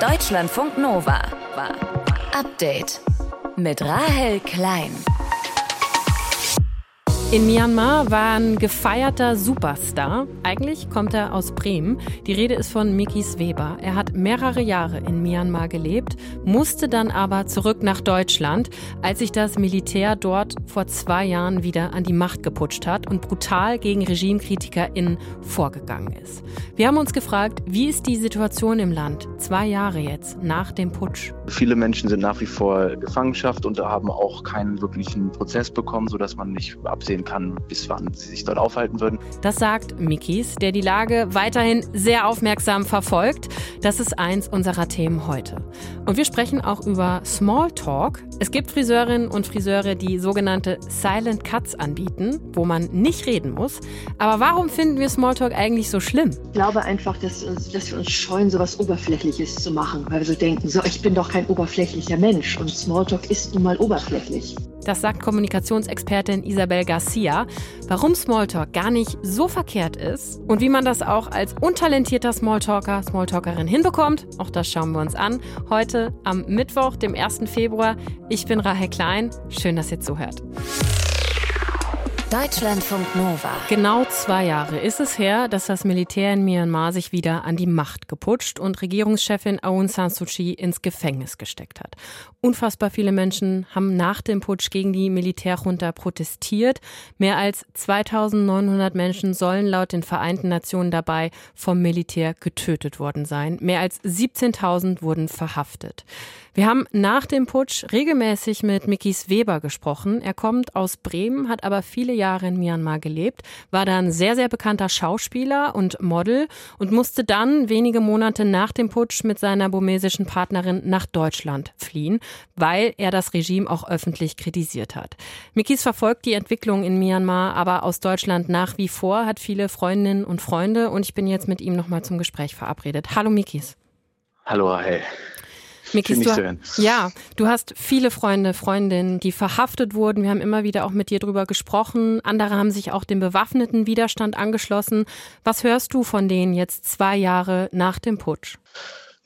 Deutschlandfunk Nova. Update mit Rahel Klein. In Myanmar war ein gefeierter Superstar. Eigentlich kommt er aus Bremen. Die Rede ist von Mikis Weber. Er hat mehrere Jahre in Myanmar gelebt, musste dann aber zurück nach Deutschland, als sich das Militär dort vor zwei Jahren wieder an die Macht geputscht hat und brutal gegen RegimekritikerInnen vorgegangen ist. Wir haben uns gefragt, wie ist die Situation im Land zwei Jahre jetzt nach dem Putsch? Viele Menschen sind nach wie vor Gefangenschaft und haben auch keinen wirklichen Prozess bekommen, sodass man nicht absehen absehen kann, bis wann sie sich dort aufhalten würden. Das sagt Mikis, der die Lage weiterhin sehr aufmerksam verfolgt. Das ist eins unserer Themen heute. Und wir sprechen auch über Smalltalk. Es gibt Friseurinnen und Friseure, die sogenannte Silent Cuts anbieten, wo man nicht reden muss. Aber warum finden wir Smalltalk eigentlich so schlimm? Ich glaube einfach, dass, dass wir uns scheuen, so was Oberflächliches zu machen, weil wir so denken, so, ich bin doch kein oberflächlicher Mensch und Smalltalk ist nun mal oberflächlich. Das sagt Kommunikationsexpertin Isabel Garcia. Warum Smalltalk gar nicht so verkehrt ist und wie man das auch als untalentierter Smalltalker, Smalltalkerin hinbekommt, auch das schauen wir uns an. Heute am Mittwoch, dem 1. Februar. Ich bin Rahel Klein. Schön, dass ihr zuhört. Deutschlandfunk Nova. Genau zwei Jahre ist es her, dass das Militär in Myanmar sich wieder an die Macht geputscht und Regierungschefin Aung San Suu Kyi ins Gefängnis gesteckt hat. Unfassbar viele Menschen haben nach dem Putsch gegen die Militärjunta protestiert. Mehr als 2900 Menschen sollen laut den Vereinten Nationen dabei vom Militär getötet worden sein. Mehr als 17.000 wurden verhaftet. Wir haben nach dem Putsch regelmäßig mit Mikis Weber gesprochen. Er kommt aus Bremen, hat aber viele Jahre in Myanmar gelebt, war dann sehr, sehr bekannter Schauspieler und Model und musste dann wenige Monate nach dem Putsch mit seiner burmesischen Partnerin nach Deutschland fliehen, weil er das Regime auch öffentlich kritisiert hat. Mikis verfolgt die Entwicklung in Myanmar, aber aus Deutschland nach wie vor, hat viele Freundinnen und Freunde und ich bin jetzt mit ihm nochmal zum Gespräch verabredet. Hallo Mikis. Hallo, hey. Mikis, du, ja, du hast viele Freunde, Freundinnen, die verhaftet wurden. Wir haben immer wieder auch mit dir drüber gesprochen. Andere haben sich auch dem bewaffneten Widerstand angeschlossen. Was hörst du von denen jetzt zwei Jahre nach dem Putsch?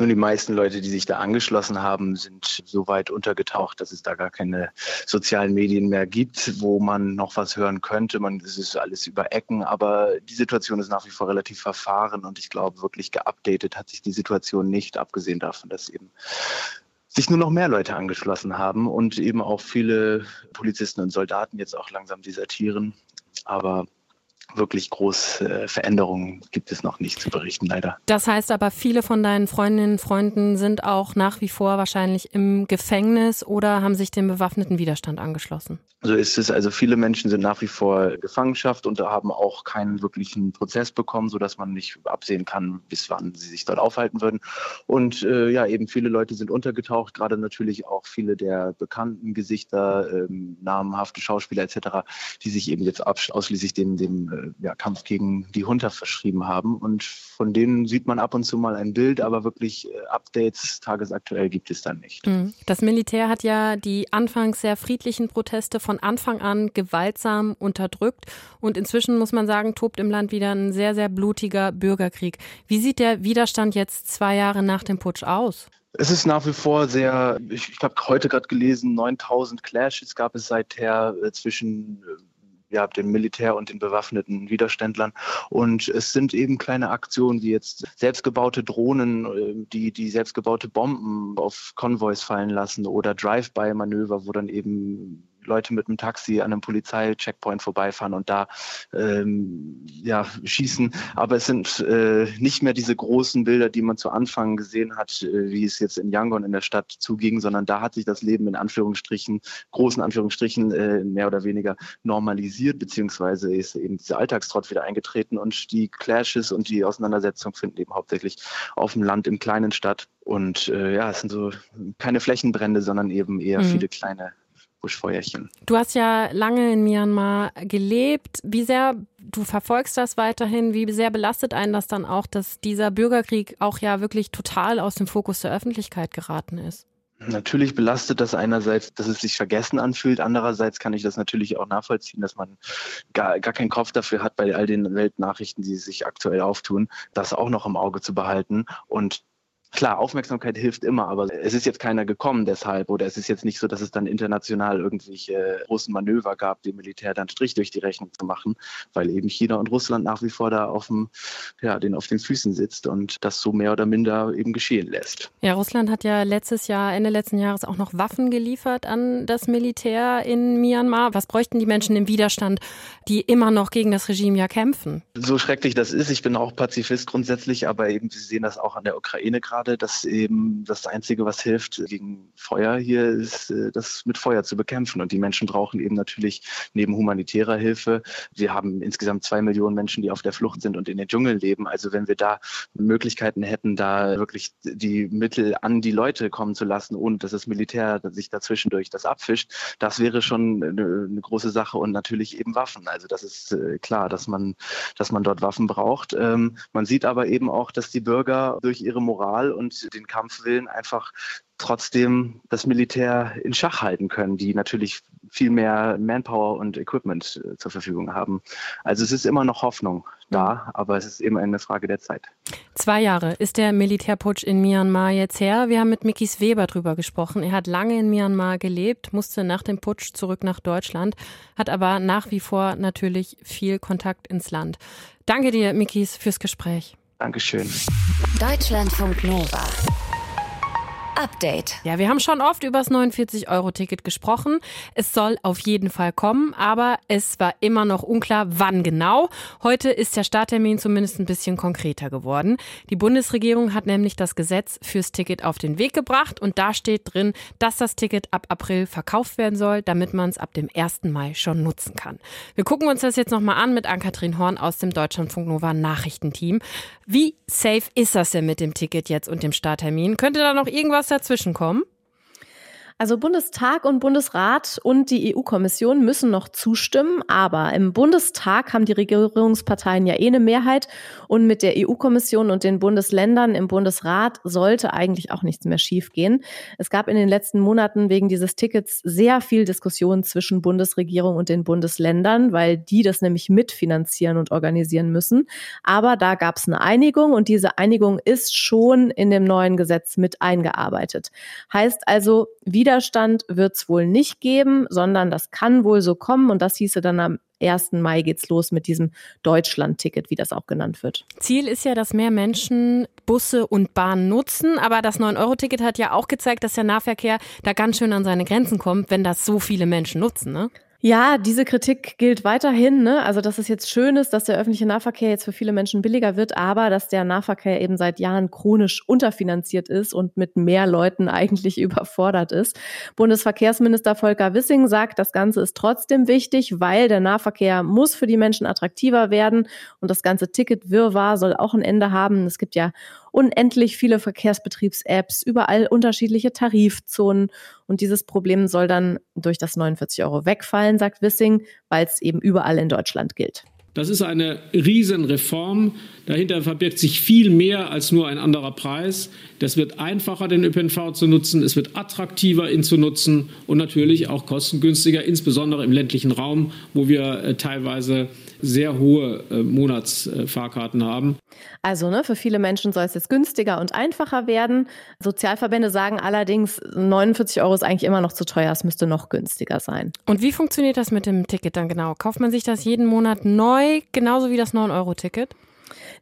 Nun, die meisten Leute, die sich da angeschlossen haben, sind so weit untergetaucht, dass es da gar keine sozialen Medien mehr gibt, wo man noch was hören könnte. Man, es ist alles über Ecken, aber die Situation ist nach wie vor relativ verfahren und ich glaube, wirklich geupdatet hat sich die Situation nicht, abgesehen davon, dass eben sich nur noch mehr Leute angeschlossen haben und eben auch viele Polizisten und Soldaten jetzt auch langsam desertieren. Aber wirklich große äh, Veränderungen gibt es noch nicht zu berichten, leider. Das heißt aber, viele von deinen Freundinnen und Freunden sind auch nach wie vor wahrscheinlich im Gefängnis oder haben sich dem bewaffneten Widerstand angeschlossen. So ist es. Also viele Menschen sind nach wie vor Gefangenschaft und haben auch keinen wirklichen Prozess bekommen, sodass man nicht absehen kann, bis wann sie sich dort aufhalten würden. Und äh, ja, eben viele Leute sind untergetaucht, gerade natürlich auch viele der bekannten Gesichter, ähm, namhafte Schauspieler etc., die sich eben jetzt ausschließlich dem, dem äh, ja, Kampf gegen die Hunter verschrieben haben. Und von denen sieht man ab und zu mal ein Bild, aber wirklich äh, Updates tagesaktuell gibt es dann nicht. Mhm. Das Militär hat ja die anfangs sehr friedlichen Proteste von Anfang an gewaltsam unterdrückt. Und inzwischen muss man sagen, tobt im Land wieder ein sehr, sehr blutiger Bürgerkrieg. Wie sieht der Widerstand jetzt zwei Jahre nach dem Putsch aus? Es ist nach wie vor sehr, ich, ich habe heute gerade gelesen, 9000 Clashes gab es seither äh, zwischen äh, ja, dem Militär und den bewaffneten Widerständlern. Und es sind eben kleine Aktionen wie jetzt selbstgebaute Drohnen, äh, die, die selbstgebaute Bomben auf Konvois fallen lassen oder Drive-by-Manöver, wo dann eben Leute mit einem Taxi an einem Polizeicheckpoint vorbeifahren und da ähm, ja, schießen. Aber es sind äh, nicht mehr diese großen Bilder, die man zu Anfang gesehen hat, äh, wie es jetzt in Yangon in der Stadt zuging, sondern da hat sich das Leben in Anführungsstrichen, großen Anführungsstrichen, äh, mehr oder weniger normalisiert, beziehungsweise ist eben dieser Alltagstrott wieder eingetreten und die Clashes und die Auseinandersetzungen finden eben hauptsächlich auf dem Land, im kleinen Stadt. Und äh, ja, es sind so keine Flächenbrände, sondern eben eher mhm. viele kleine Buschfeuerchen. Du hast ja lange in Myanmar gelebt. Wie sehr, du verfolgst das weiterhin, wie sehr belastet einen das dann auch, dass dieser Bürgerkrieg auch ja wirklich total aus dem Fokus der Öffentlichkeit geraten ist? Natürlich belastet das einerseits, dass es sich vergessen anfühlt. Andererseits kann ich das natürlich auch nachvollziehen, dass man gar, gar keinen Kopf dafür hat, bei all den Weltnachrichten, die sich aktuell auftun, das auch noch im Auge zu behalten. Und Klar, Aufmerksamkeit hilft immer, aber es ist jetzt keiner gekommen deshalb oder es ist jetzt nicht so, dass es dann international irgendwelche großen Manöver gab, dem Militär dann Strich durch die Rechnung zu machen, weil eben China und Russland nach wie vor da auf dem, ja, den auf den Füßen sitzt und das so mehr oder minder eben geschehen lässt. Ja, Russland hat ja letztes Jahr, Ende letzten Jahres auch noch Waffen geliefert an das Militär in Myanmar. Was bräuchten die Menschen im Widerstand, die immer noch gegen das Regime ja kämpfen? So schrecklich das ist, ich bin auch Pazifist grundsätzlich, aber eben Sie sehen das auch an der Ukraine gerade gerade, dass eben das Einzige, was hilft gegen Feuer hier, ist, äh, das mit Feuer zu bekämpfen. Und die Menschen brauchen eben natürlich neben humanitärer Hilfe, wir haben insgesamt zwei Millionen Menschen, die auf der Flucht sind und in den Dschungeln leben. Also wenn wir da Möglichkeiten hätten, da wirklich die Mittel an die Leute kommen zu lassen, ohne dass das Militär sich dazwischendurch das abfischt, das wäre schon eine, eine große Sache und natürlich eben Waffen. Also das ist äh, klar, dass man, dass man dort Waffen braucht. Ähm, man sieht aber eben auch, dass die Bürger durch ihre Moral und den Kampfwillen einfach trotzdem das Militär in Schach halten können, die natürlich viel mehr Manpower und Equipment äh, zur Verfügung haben. Also es ist immer noch Hoffnung da, aber es ist eben eine Frage der Zeit. Zwei Jahre ist der Militärputsch in Myanmar jetzt her. Wir haben mit Mikis Weber drüber gesprochen. Er hat lange in Myanmar gelebt, musste nach dem Putsch zurück nach Deutschland, hat aber nach wie vor natürlich viel Kontakt ins Land. Danke dir, Mikis, fürs Gespräch. Dankeschön. Deutschlandfunk Nova. Update. Ja, wir haben schon oft über das 49-Euro-Ticket gesprochen. Es soll auf jeden Fall kommen, aber es war immer noch unklar, wann genau. Heute ist der Starttermin zumindest ein bisschen konkreter geworden. Die Bundesregierung hat nämlich das Gesetz fürs Ticket auf den Weg gebracht und da steht drin, dass das Ticket ab April verkauft werden soll, damit man es ab dem 1. Mai schon nutzen kann. Wir gucken uns das jetzt nochmal an mit Ann-Kathrin Horn aus dem Deutschlandfunk Nova Nachrichtenteam. Wie safe ist das denn mit dem Ticket jetzt und dem Starttermin? Könnte da noch irgendwas dazwischen kommen? Also Bundestag und Bundesrat und die EU-Kommission müssen noch zustimmen, aber im Bundestag haben die Regierungsparteien ja eh eine Mehrheit und mit der EU-Kommission und den Bundesländern im Bundesrat sollte eigentlich auch nichts mehr schiefgehen. Es gab in den letzten Monaten wegen dieses Tickets sehr viel Diskussion zwischen Bundesregierung und den Bundesländern, weil die das nämlich mitfinanzieren und organisieren müssen. Aber da gab es eine Einigung und diese Einigung ist schon in dem neuen Gesetz mit eingearbeitet. Heißt also, wie Widerstand wird es wohl nicht geben, sondern das kann wohl so kommen und das hieße dann am 1. Mai geht's los mit diesem Deutschland-Ticket, wie das auch genannt wird. Ziel ist ja, dass mehr Menschen Busse und Bahnen nutzen, aber das 9-Euro-Ticket hat ja auch gezeigt, dass der Nahverkehr da ganz schön an seine Grenzen kommt, wenn das so viele Menschen nutzen, ne? Ja, diese Kritik gilt weiterhin. Ne? Also, dass es jetzt schön ist, dass der öffentliche Nahverkehr jetzt für viele Menschen billiger wird, aber dass der Nahverkehr eben seit Jahren chronisch unterfinanziert ist und mit mehr Leuten eigentlich überfordert ist. Bundesverkehrsminister Volker Wissing sagt, das Ganze ist trotzdem wichtig, weil der Nahverkehr muss für die Menschen attraktiver werden und das ganze Ticket-Wirrwarr soll auch ein Ende haben. Es gibt ja unendlich viele Verkehrsbetriebs-Apps, überall unterschiedliche Tarifzonen. Und dieses Problem soll dann durch das 49 Euro wegfallen, sagt Wissing, weil es eben überall in Deutschland gilt. Das ist eine Riesenreform. Dahinter verbirgt sich viel mehr als nur ein anderer Preis. Das wird einfacher, den ÖPNV zu nutzen. Es wird attraktiver, ihn zu nutzen und natürlich auch kostengünstiger, insbesondere im ländlichen Raum, wo wir äh, teilweise sehr hohe äh, Monatsfahrkarten haben. Also ne, für viele Menschen soll es jetzt günstiger und einfacher werden. Sozialverbände sagen allerdings, 49 Euro ist eigentlich immer noch zu teuer, es müsste noch günstiger sein. Und wie funktioniert das mit dem Ticket dann genau? Kauft man sich das jeden Monat neu, genauso wie das 9-Euro-Ticket?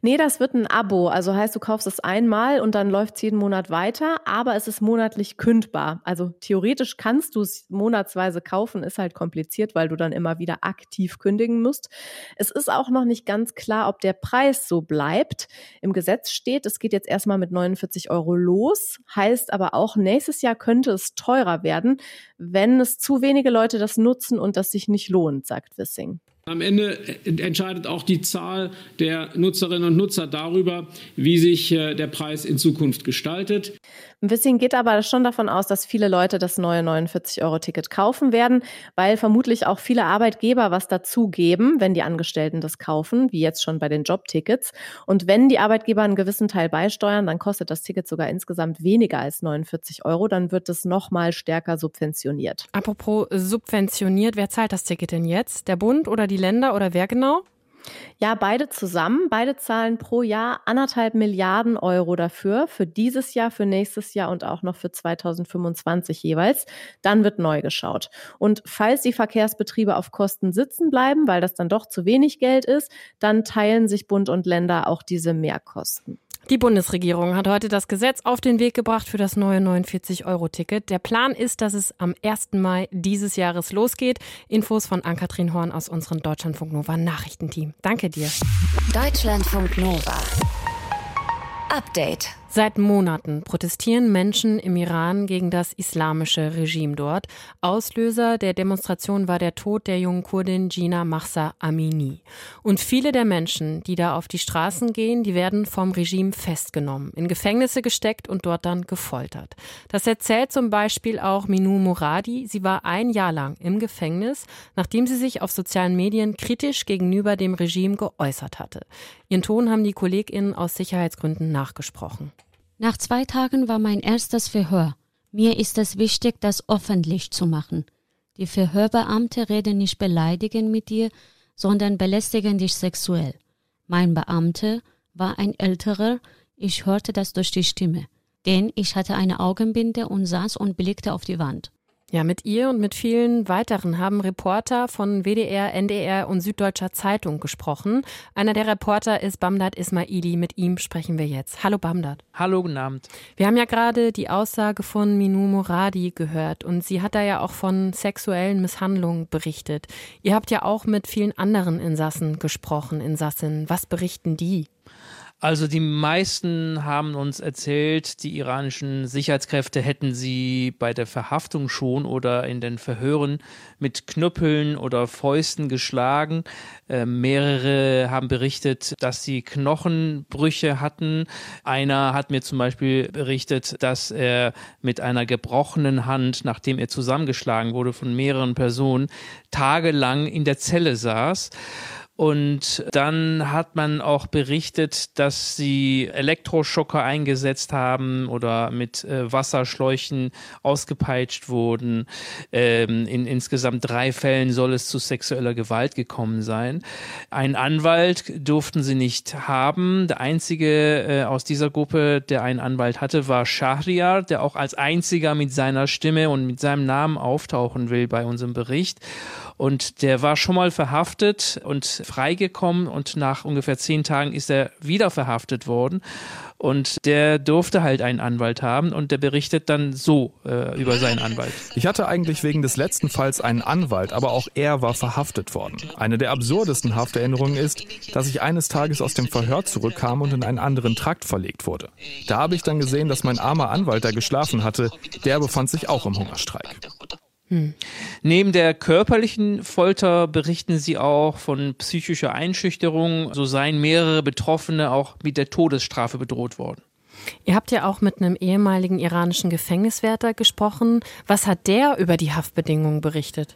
Nee, das wird ein Abo. Also heißt, du kaufst es einmal und dann läuft es jeden Monat weiter, aber es ist monatlich kündbar. Also theoretisch kannst du es monatsweise kaufen, ist halt kompliziert, weil du dann immer wieder aktiv kündigen musst. Es ist auch noch nicht ganz klar, ob der Preis so bleibt. Im Gesetz steht, es geht jetzt erstmal mit 49 Euro los, heißt aber auch, nächstes Jahr könnte es teurer werden, wenn es zu wenige Leute das nutzen und das sich nicht lohnt, sagt Wissing. Am Ende entscheidet auch die Zahl der Nutzerinnen und Nutzer darüber, wie sich äh, der Preis in Zukunft gestaltet. Ein bisschen geht aber schon davon aus, dass viele Leute das neue 49-Euro-Ticket kaufen werden, weil vermutlich auch viele Arbeitgeber was dazugeben, wenn die Angestellten das kaufen, wie jetzt schon bei den Jobtickets. Und wenn die Arbeitgeber einen gewissen Teil beisteuern, dann kostet das Ticket sogar insgesamt weniger als 49 Euro. Dann wird es nochmal stärker subventioniert. Apropos subventioniert, wer zahlt das Ticket denn jetzt? Der Bund oder die Länder oder wer genau? Ja, beide zusammen. Beide zahlen pro Jahr anderthalb Milliarden Euro dafür, für dieses Jahr, für nächstes Jahr und auch noch für 2025 jeweils. Dann wird neu geschaut. Und falls die Verkehrsbetriebe auf Kosten sitzen bleiben, weil das dann doch zu wenig Geld ist, dann teilen sich Bund und Länder auch diese Mehrkosten. Die Bundesregierung hat heute das Gesetz auf den Weg gebracht für das neue 49-Euro-Ticket. Der Plan ist, dass es am 1. Mai dieses Jahres losgeht. Infos von Ann-Kathrin Horn aus unserem Deutschlandfunk Nova Nachrichtenteam. Danke dir. Deutschlandfunk Nova. Update. Seit Monaten protestieren Menschen im Iran gegen das islamische Regime dort. Auslöser der Demonstration war der Tod der jungen Kurdin Gina Mahsa Amini. Und viele der Menschen, die da auf die Straßen gehen, die werden vom Regime festgenommen, in Gefängnisse gesteckt und dort dann gefoltert. Das erzählt zum Beispiel auch Minou Moradi. Sie war ein Jahr lang im Gefängnis, nachdem sie sich auf sozialen Medien kritisch gegenüber dem Regime geäußert hatte. Ihren Ton haben die KollegInnen aus Sicherheitsgründen nachgesprochen. Nach zwei Tagen war mein erstes Verhör. Mir ist es wichtig, das öffentlich zu machen. Die Verhörbeamte reden nicht beleidigend mit dir, sondern belästigen dich sexuell. Mein Beamte war ein älterer, ich hörte das durch die Stimme. Denn ich hatte eine Augenbinde und saß und blickte auf die Wand. Ja, mit ihr und mit vielen weiteren haben Reporter von WDR, NDR und Süddeutscher Zeitung gesprochen. Einer der Reporter ist Bamdad Ismaili. Mit ihm sprechen wir jetzt. Hallo Bamdad. Hallo, guten Abend. Wir haben ja gerade die Aussage von Minou Moradi gehört und sie hat da ja auch von sexuellen Misshandlungen berichtet. Ihr habt ja auch mit vielen anderen Insassen gesprochen, Insassen. Was berichten die? Also die meisten haben uns erzählt, die iranischen Sicherheitskräfte hätten sie bei der Verhaftung schon oder in den Verhören mit Knüppeln oder Fäusten geschlagen. Äh, mehrere haben berichtet, dass sie Knochenbrüche hatten. Einer hat mir zum Beispiel berichtet, dass er mit einer gebrochenen Hand, nachdem er zusammengeschlagen wurde von mehreren Personen, tagelang in der Zelle saß. Und dann hat man auch berichtet, dass sie Elektroschocker eingesetzt haben oder mit äh, Wasserschläuchen ausgepeitscht wurden. Ähm, in insgesamt drei Fällen soll es zu sexueller Gewalt gekommen sein. Ein Anwalt durften sie nicht haben. Der einzige äh, aus dieser Gruppe, der einen Anwalt hatte, war Shahriar, der auch als einziger mit seiner Stimme und mit seinem Namen auftauchen will bei unserem Bericht. Und der war schon mal verhaftet und freigekommen und nach ungefähr zehn Tagen ist er wieder verhaftet worden. Und der durfte halt einen Anwalt haben und der berichtet dann so äh, über seinen Anwalt. Ich hatte eigentlich wegen des letzten Falls einen Anwalt, aber auch er war verhaftet worden. Eine der absurdesten Hafterinnerungen ist, dass ich eines Tages aus dem Verhör zurückkam und in einen anderen Trakt verlegt wurde. Da habe ich dann gesehen, dass mein armer Anwalt da geschlafen hatte. Der befand sich auch im Hungerstreik. Hm. Neben der körperlichen Folter berichten sie auch von psychischer Einschüchterung. So seien mehrere Betroffene auch mit der Todesstrafe bedroht worden. Ihr habt ja auch mit einem ehemaligen iranischen Gefängniswärter gesprochen. Was hat der über die Haftbedingungen berichtet?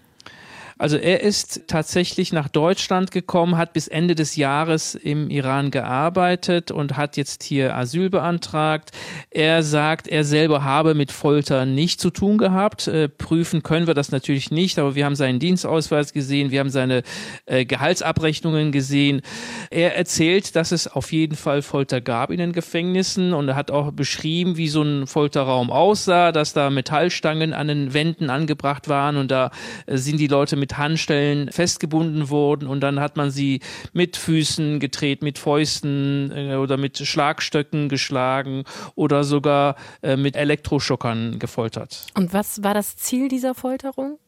Also er ist tatsächlich nach Deutschland gekommen, hat bis Ende des Jahres im Iran gearbeitet und hat jetzt hier Asyl beantragt. Er sagt, er selber habe mit Folter nicht zu tun gehabt. Äh, prüfen können wir das natürlich nicht, aber wir haben seinen Dienstausweis gesehen, wir haben seine äh, Gehaltsabrechnungen gesehen. Er erzählt, dass es auf jeden Fall Folter gab in den Gefängnissen und er hat auch beschrieben, wie so ein Folterraum aussah, dass da Metallstangen an den Wänden angebracht waren und da äh, sind die Leute mit mit Handstellen festgebunden wurden und dann hat man sie mit Füßen gedreht, mit Fäusten äh, oder mit Schlagstöcken geschlagen oder sogar äh, mit Elektroschockern gefoltert. Und was war das Ziel dieser Folterung?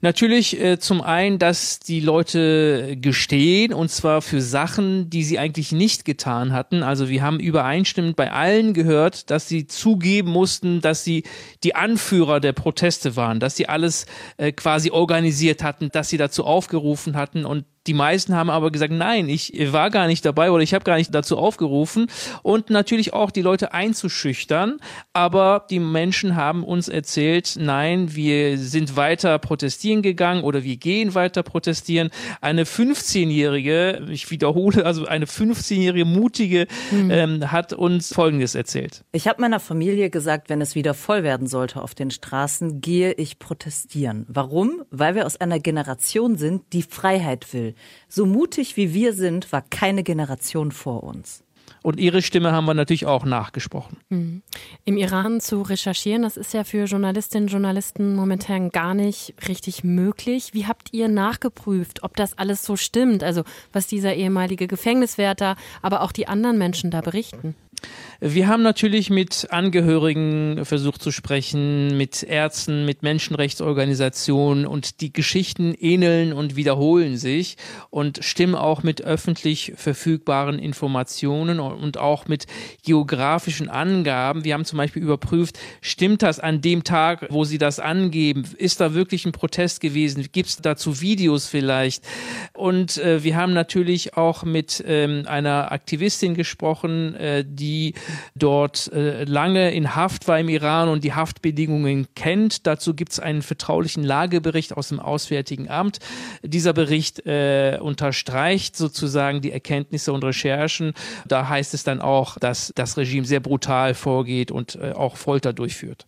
Natürlich äh, zum einen, dass die Leute gestehen und zwar für Sachen, die sie eigentlich nicht getan hatten. Also wir haben übereinstimmend bei allen gehört, dass sie zugeben mussten, dass sie die Anführer der Proteste waren, dass sie alles äh, quasi organisiert hatten, dass sie dazu aufgerufen hatten und die meisten haben aber gesagt, nein, ich war gar nicht dabei oder ich habe gar nicht dazu aufgerufen und natürlich auch die Leute einzuschüchtern. Aber die Menschen haben uns erzählt, nein, wir sind weiter protestieren gegangen oder wir gehen weiter protestieren. Eine 15-jährige, ich wiederhole, also eine 15-jährige mutige mhm. ähm, hat uns Folgendes erzählt. Ich habe meiner Familie gesagt, wenn es wieder voll werden sollte auf den Straßen, gehe ich protestieren. Warum? Weil wir aus einer Generation sind, die Freiheit will So mutig wie wir sind, war keine Generation vor uns. Und ihre Stimme haben wir natürlich auch nachgesprochen. Mhm. Im Iran zu recherchieren, das ist ja für Journalistinnen und Journalisten momentan gar nicht richtig möglich. Wie habt ihr nachgeprüft, ob das alles so stimmt? Also was dieser ehemalige Gefängniswärter, aber auch die anderen Menschen da berichten? Wir haben natürlich mit Angehörigen versucht zu sprechen, mit Ärzten, mit Menschenrechtsorganisationen und die Geschichten ähneln und wiederholen sich und stimmen auch mit öffentlich verfügbaren Informationen und auch mit geografischen Angaben. Wir haben zum Beispiel überprüft, stimmt das an dem Tag, wo sie das angeben? Ist da wirklich ein Protest gewesen? Gibt es dazu Videos vielleicht? Und äh, wir haben natürlich auch mit ähm, einer Aktivistin gesprochen, äh, die dort äh, lange in Haft war im Iran und die Haftbedingungen kennt. Dazu gibt es einen vertraulichen Lagebericht aus dem Auswärtigen Amt. Dieser Bericht äh, unterstreicht sozusagen die Erkenntnisse und Recherchen. Da heißt es dann auch, dass das Regime sehr brutal vorgeht und äh, auch Folter durchführt.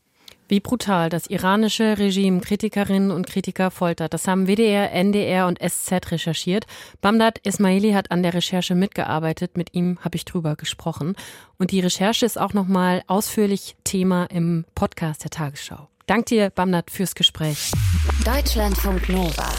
Wie brutal das iranische Regime Kritikerinnen und Kritiker foltert, das haben WDR, NDR und SZ recherchiert. Bamdad Ismaili hat an der Recherche mitgearbeitet, mit ihm habe ich drüber gesprochen. Und die Recherche ist auch nochmal ausführlich Thema im Podcast der Tagesschau. Dank dir, Bamdad, fürs Gespräch. Deutschlandfunk Nova.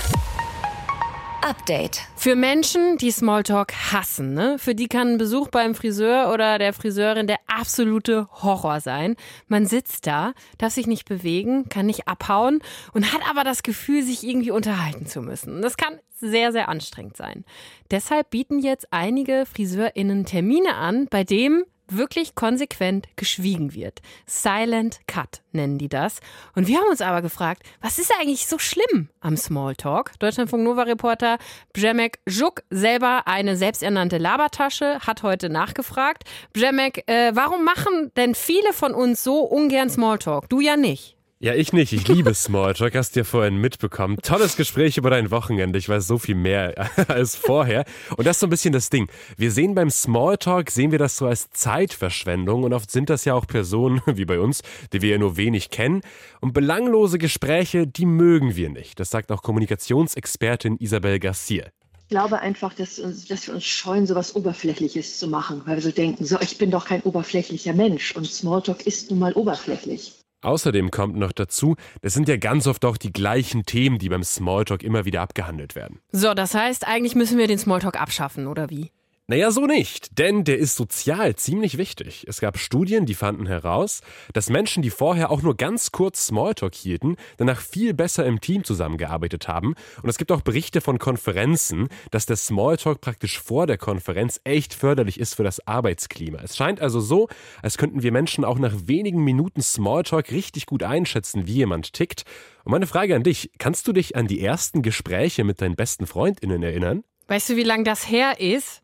Update. Für Menschen, die Smalltalk hassen, ne? für die kann ein Besuch beim Friseur oder der Friseurin der absolute Horror sein. Man sitzt da, darf sich nicht bewegen, kann nicht abhauen und hat aber das Gefühl, sich irgendwie unterhalten zu müssen. Das kann sehr, sehr anstrengend sein. Deshalb bieten jetzt einige FriseurInnen Termine an, bei dem wirklich konsequent geschwiegen wird. Silent Cut nennen die das. Und wir haben uns aber gefragt, was ist eigentlich so schlimm am Smalltalk? Deutschlandfunk Nova Reporter Bjemek Juk, selber eine selbsternannte Labertasche, hat heute nachgefragt. Bjemek, äh, warum machen denn viele von uns so ungern Smalltalk? Du ja nicht. Ja, ich nicht. Ich liebe Smalltalk. Hast du ja vorhin mitbekommen. Tolles Gespräch über dein Wochenende. Ich weiß so viel mehr als vorher. Und das ist so ein bisschen das Ding. Wir sehen beim Smalltalk, sehen wir das so als Zeitverschwendung. Und oft sind das ja auch Personen, wie bei uns, die wir ja nur wenig kennen. Und belanglose Gespräche, die mögen wir nicht. Das sagt auch Kommunikationsexpertin Isabel Garcia. Ich glaube einfach, dass, dass wir uns scheuen, so was Oberflächliches zu machen, weil wir so denken, so, ich bin doch kein oberflächlicher Mensch und Smalltalk ist nun mal oberflächlich. Außerdem kommt noch dazu, das sind ja ganz oft auch die gleichen Themen, die beim Smalltalk immer wieder abgehandelt werden. So, das heißt, eigentlich müssen wir den Smalltalk abschaffen, oder wie? Naja, so nicht, denn der ist sozial ziemlich wichtig. Es gab Studien, die fanden heraus, dass Menschen, die vorher auch nur ganz kurz Smalltalk hielten, danach viel besser im Team zusammengearbeitet haben. Und es gibt auch Berichte von Konferenzen, dass der Smalltalk praktisch vor der Konferenz echt förderlich ist für das Arbeitsklima. Es scheint also so, als könnten wir Menschen auch nach wenigen Minuten Smalltalk richtig gut einschätzen, wie jemand tickt. Und meine Frage an dich, kannst du dich an die ersten Gespräche mit deinen besten Freundinnen erinnern? Weißt du, wie lange das her ist?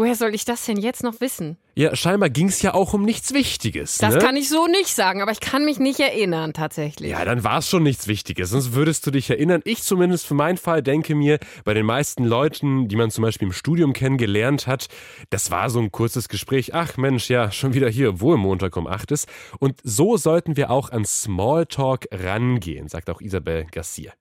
Woher soll ich das denn jetzt noch wissen? Ja, scheinbar ging es ja auch um nichts Wichtiges. Das ne? kann ich so nicht sagen, aber ich kann mich nicht erinnern tatsächlich. Ja, dann war es schon nichts Wichtiges, sonst würdest du dich erinnern. Ich zumindest für meinen Fall denke mir, bei den meisten Leuten, die man zum Beispiel im Studium kennengelernt hat, das war so ein kurzes Gespräch. Ach Mensch, ja, schon wieder hier, wo im Montag um 8 ist. Und so sollten wir auch an Smalltalk rangehen, sagt auch Isabel Garcia.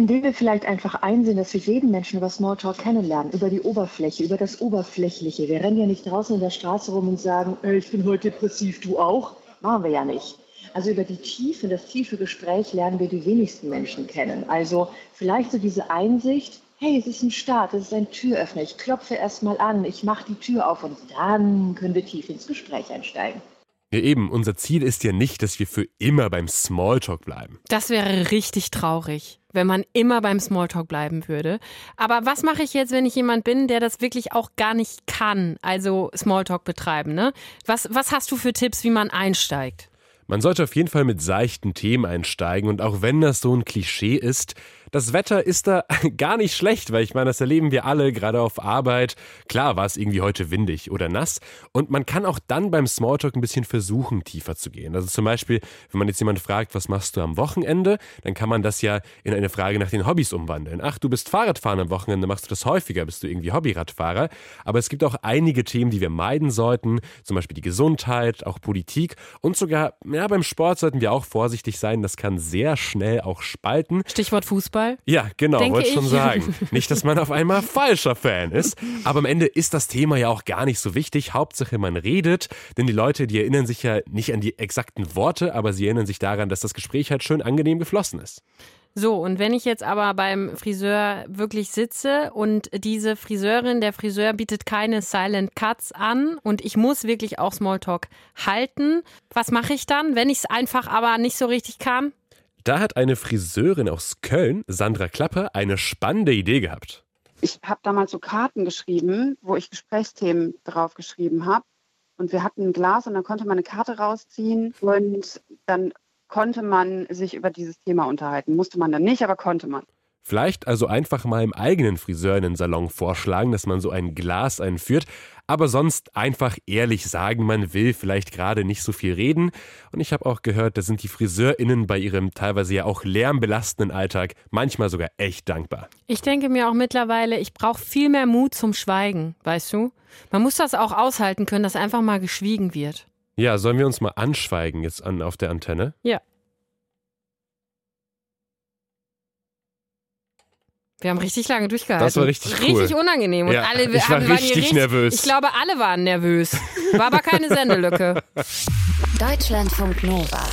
Indem wir vielleicht einfach einsehen, dass wir jeden Menschen über Smalltalk kennenlernen, über die Oberfläche, über das Oberflächliche. Wir rennen ja nicht draußen in der Straße rum und sagen, hey, ich bin heute depressiv, du auch. Machen wir ja nicht. Also über die Tiefe, das tiefe Gespräch lernen wir die wenigsten Menschen kennen. Also vielleicht so diese Einsicht, hey, es ist ein Start, es ist ein Türöffner. Ich klopfe erstmal an, ich mache die Tür auf und dann können wir tief ins Gespräch einsteigen. Ja, eben, unser Ziel ist ja nicht, dass wir für immer beim Smalltalk bleiben. Das wäre richtig traurig, wenn man immer beim Smalltalk bleiben würde. Aber was mache ich jetzt, wenn ich jemand bin, der das wirklich auch gar nicht kann, also Smalltalk betreiben, ne? Was, was hast du für Tipps, wie man einsteigt? Man sollte auf jeden Fall mit seichten Themen einsteigen und auch wenn das so ein Klischee ist, das Wetter ist da gar nicht schlecht, weil ich meine, das erleben wir alle gerade auf Arbeit. Klar war es irgendwie heute windig oder nass und man kann auch dann beim Smalltalk ein bisschen versuchen, tiefer zu gehen. Also zum Beispiel, wenn man jetzt jemand fragt, was machst du am Wochenende, dann kann man das ja in eine Frage nach den Hobbys umwandeln. Ach, du bist Fahrradfahren am Wochenende, machst du das häufiger, bist du irgendwie Hobbyradfahrer. Aber es gibt auch einige Themen, die wir meiden sollten, zum Beispiel die Gesundheit, auch Politik und sogar, ja, beim Sport sollten wir auch vorsichtig sein, das kann sehr schnell auch spalten. Stichwort Fußball. Zufall? Ja, genau, wollte schon ich. sagen. Nicht, dass man auf einmal falscher Fan ist. Aber am Ende ist das Thema ja auch gar nicht so wichtig. Hauptsache, man redet. Denn die Leute, die erinnern sich ja nicht an die exakten Worte, aber sie erinnern sich daran, dass das Gespräch halt schön angenehm geflossen ist. So, und wenn ich jetzt aber beim Friseur wirklich sitze und diese Friseurin, der Friseur bietet keine Silent Cuts an und ich muss wirklich auch Smalltalk halten, was mache ich dann, wenn ich es einfach aber nicht so richtig kann? Da hat eine Friseurin aus Köln, Sandra Klapper, eine spannende Idee gehabt. Ich habe damals so Karten geschrieben, wo ich Gesprächsthemen drauf geschrieben habe. Und wir hatten ein Glas und dann konnte man eine Karte rausziehen und dann konnte man sich über dieses Thema unterhalten. Musste man dann nicht, aber konnte man. Vielleicht also einfach mal im eigenen Friseurinnen-Salon vorschlagen, dass man so ein Glas einführt, aber sonst einfach ehrlich sagen, man will vielleicht gerade nicht so viel reden. Und ich habe auch gehört, da sind die FriseurInnen bei ihrem teilweise ja auch lärmbelastenden Alltag manchmal sogar echt dankbar. Ich denke mir auch mittlerweile, ich brauche viel mehr Mut zum Schweigen, weißt du? Man muss das auch aushalten können, dass einfach mal geschwiegen wird. Ja, sollen wir uns mal anschweigen jetzt an auf der Antenne? Ja. Wir haben richtig lange durchgehalten. Das war richtig cool. Richtig unangenehm. Und Ja, alle, ich war alle waren hier richtig nervös. Ich glaube, alle waren nervös. War aber keine Sendelücke. Deutschlandfunk Nova.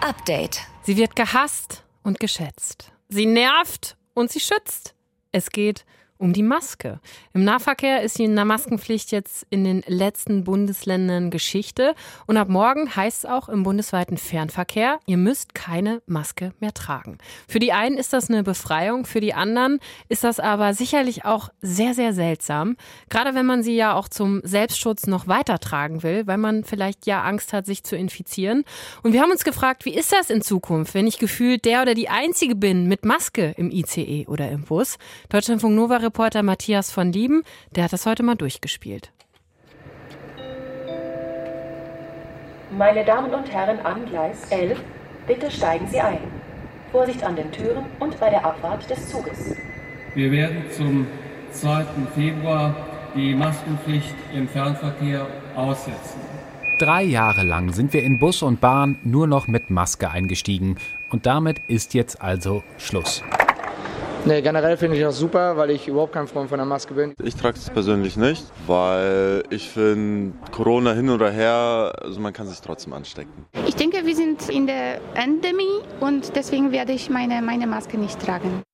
Update. Sie wird gehasst und geschätzt. Sie nervt und sie schützt. Es geht um die Maske. Im Nahverkehr ist die Maskenpflicht jetzt in den letzten Bundesländern Geschichte. Und ab morgen heißt es auch im bundesweiten Fernverkehr, ihr müsst keine Maske mehr tragen. Für die einen ist das eine Befreiung, für die anderen ist das aber sicherlich auch sehr, sehr seltsam. Gerade wenn man sie ja auch zum Selbstschutz noch weiter tragen will, weil man vielleicht ja Angst hat, sich zu infizieren. Und wir haben uns gefragt, wie ist das in Zukunft, wenn ich gefühlt der oder die Einzige bin mit Maske im ICE oder im Bus? Deutschlandfunk Nova Reporter Matthias von Lieben, der hat das heute mal durchgespielt. Meine Damen und Herren an Gleis 11, bitte steigen Sie ein. Vorsicht an den Türen und bei der Abfahrt des Zuges. Wir werden zum 2. Februar die Maskenpflicht im Fernverkehr aussetzen. Drei Jahre lang sind wir in Bus und Bahn nur noch mit Maske eingestiegen. Und damit ist jetzt also Schluss. Nee, generell finde ich das super, weil ich überhaupt kein Freund von der Maske bin. Ich trage es persönlich nicht, weil ich finde, Corona hin oder her, also man kann sich trotzdem anstecken. Ich denke, wir sind in der Endemie und deswegen werde ich meine, meine Maske nicht tragen.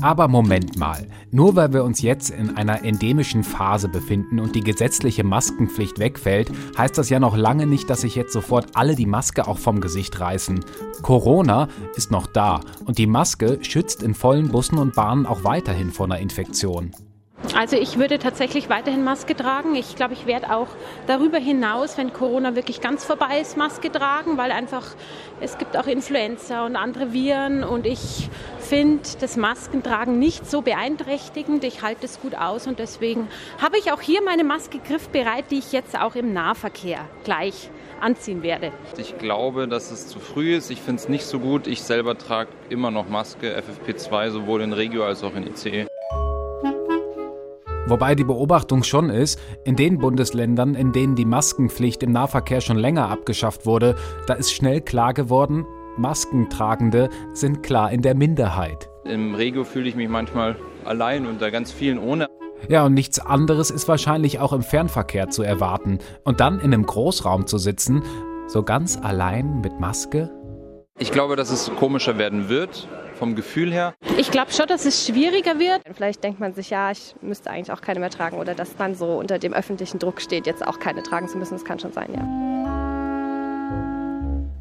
Aber Moment mal, nur weil wir uns jetzt in einer endemischen Phase befinden und die gesetzliche Maskenpflicht wegfällt, heißt das ja noch lange nicht, dass sich jetzt sofort alle die Maske auch vom Gesicht reißen. Corona ist noch da und die Maske schützt in vollen Bussen und Bahnen auch weiterhin vor einer Infektion. Also ich würde tatsächlich weiterhin Maske tragen. Ich glaube, ich werde auch darüber hinaus, wenn Corona wirklich ganz vorbei ist, Maske tragen, weil einfach es gibt auch Influenza und andere Viren und ich finde das Maskentragen nicht so beeinträchtigend. Ich halte es gut aus und deswegen habe ich auch hier meine Maske griffbereit, die ich jetzt auch im Nahverkehr gleich anziehen werde. Ich glaube, dass es zu früh ist. Ich finde es nicht so gut. Ich selber trage immer noch Maske FFP2, sowohl in Regio als auch in. ICE. Wobei die Beobachtung schon ist, in den Bundesländern, in denen die Maskenpflicht im Nahverkehr schon länger abgeschafft wurde, da ist schnell klar geworden, Maskentragende sind klar in der Minderheit. Im Regio fühle ich mich manchmal allein unter ganz vielen ohne. Ja, und nichts anderes ist wahrscheinlich auch im Fernverkehr zu erwarten. Und dann in einem Großraum zu sitzen, so ganz allein mit Maske? Ich glaube, dass es komischer werden wird, vom Gefühl her. Ich glaube schon, dass es schwieriger wird. Vielleicht denkt man sich, ja, ich müsste eigentlich auch keine mehr tragen oder dass man so unter dem öffentlichen Druck steht, jetzt auch keine tragen zu müssen. Das kann schon sein, ja.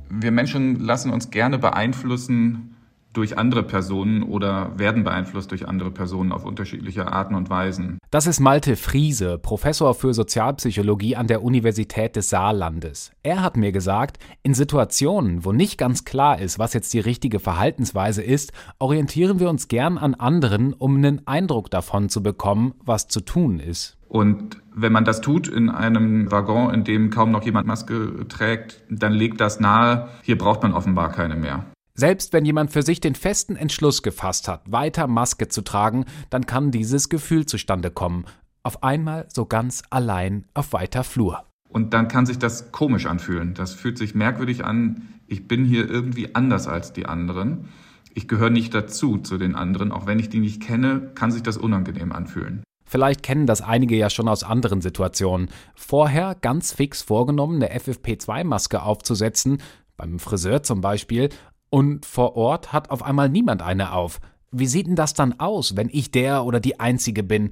Wir Menschen lassen uns gerne beeinflussen durch andere Personen oder werden beeinflusst durch andere Personen auf unterschiedliche Arten und Weisen. Das ist Malte Friese, Professor für Sozialpsychologie an der Universität des Saarlandes. Er hat mir gesagt, in Situationen, wo nicht ganz klar ist, was jetzt die richtige Verhaltensweise ist, orientieren wir uns gern an anderen, um einen Eindruck davon zu bekommen, was zu tun ist. Und wenn man das tut in einem Waggon, in dem kaum noch jemand Maske trägt, dann legt das nahe, hier braucht man offenbar keine mehr. Selbst wenn jemand für sich den festen Entschluss gefasst hat, weiter Maske zu tragen, dann kann dieses Gefühl zustande kommen. Auf einmal so ganz allein auf weiter Flur. Und dann kann sich das komisch anfühlen. Das fühlt sich merkwürdig an. Ich bin hier irgendwie anders als die anderen. Ich gehöre nicht dazu zu den anderen. Auch wenn ich die nicht kenne, kann sich das unangenehm anfühlen. Vielleicht kennen das einige ja schon aus anderen Situationen. Vorher ganz fix vorgenommen, eine FFP2-Maske aufzusetzen, beim Friseur zum Beispiel, und vor Ort hat auf einmal niemand eine auf. Wie sieht denn das dann aus, wenn ich der oder die Einzige bin?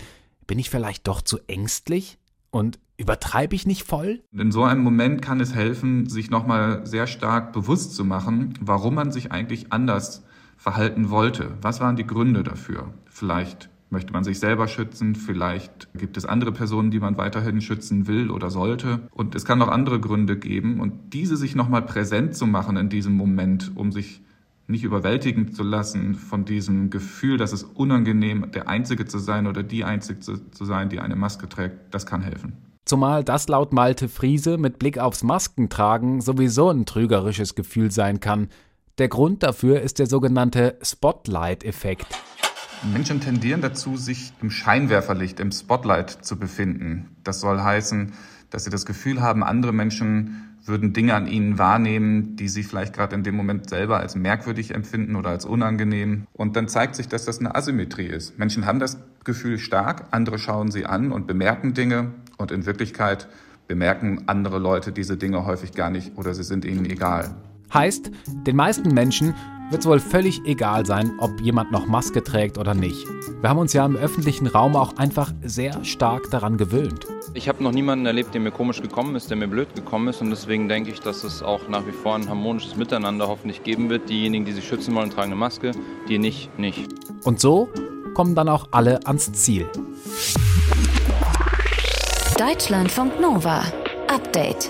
Bin ich vielleicht doch zu ängstlich? Und übertreibe ich nicht voll? In so einem Moment kann es helfen, sich nochmal sehr stark bewusst zu machen, warum man sich eigentlich anders verhalten wollte. Was waren die Gründe dafür? Vielleicht möchte man sich selber schützen, vielleicht gibt es andere Personen, die man weiterhin schützen will oder sollte. Und es kann auch andere Gründe geben. Und diese sich nochmal präsent zu machen in diesem Moment, um sich nicht überwältigen zu lassen von diesem Gefühl, dass es unangenehm, der Einzige zu sein oder die Einzige zu sein, die eine Maske trägt, das kann helfen. Zumal das laut Malte Friese mit Blick aufs Maskentragen sowieso ein trügerisches Gefühl sein kann. Der Grund dafür ist der sogenannte Spotlight-Effekt. Menschen tendieren dazu, sich im Scheinwerferlicht, im Spotlight zu befinden. Das soll heißen, dass sie das Gefühl haben, andere Menschen würden Dinge an ihnen wahrnehmen, die sie vielleicht gerade in dem Moment selber als merkwürdig empfinden oder als unangenehm. Und dann zeigt sich, dass das eine Asymmetrie ist. Menschen haben das Gefühl stark, andere schauen sie an und bemerken Dinge und in Wirklichkeit bemerken andere Leute diese Dinge häufig gar nicht oder sie sind ihnen egal. Heißt, den meisten Menschen wird es wohl völlig egal sein, ob jemand noch Maske trägt oder nicht. Wir haben uns ja im öffentlichen Raum auch einfach sehr stark daran gewöhnt. Ich habe noch niemanden erlebt, der mir komisch gekommen ist, der mir blöd gekommen ist und deswegen denke ich, dass es auch nach wie vor ein harmonisches Miteinander hoffentlich geben wird. Diejenigen, die sich schützen wollen, tragen eine Maske, die nicht, nicht. Und so kommen dann auch alle ans Ziel. Deutschlandfunk Nova. Update.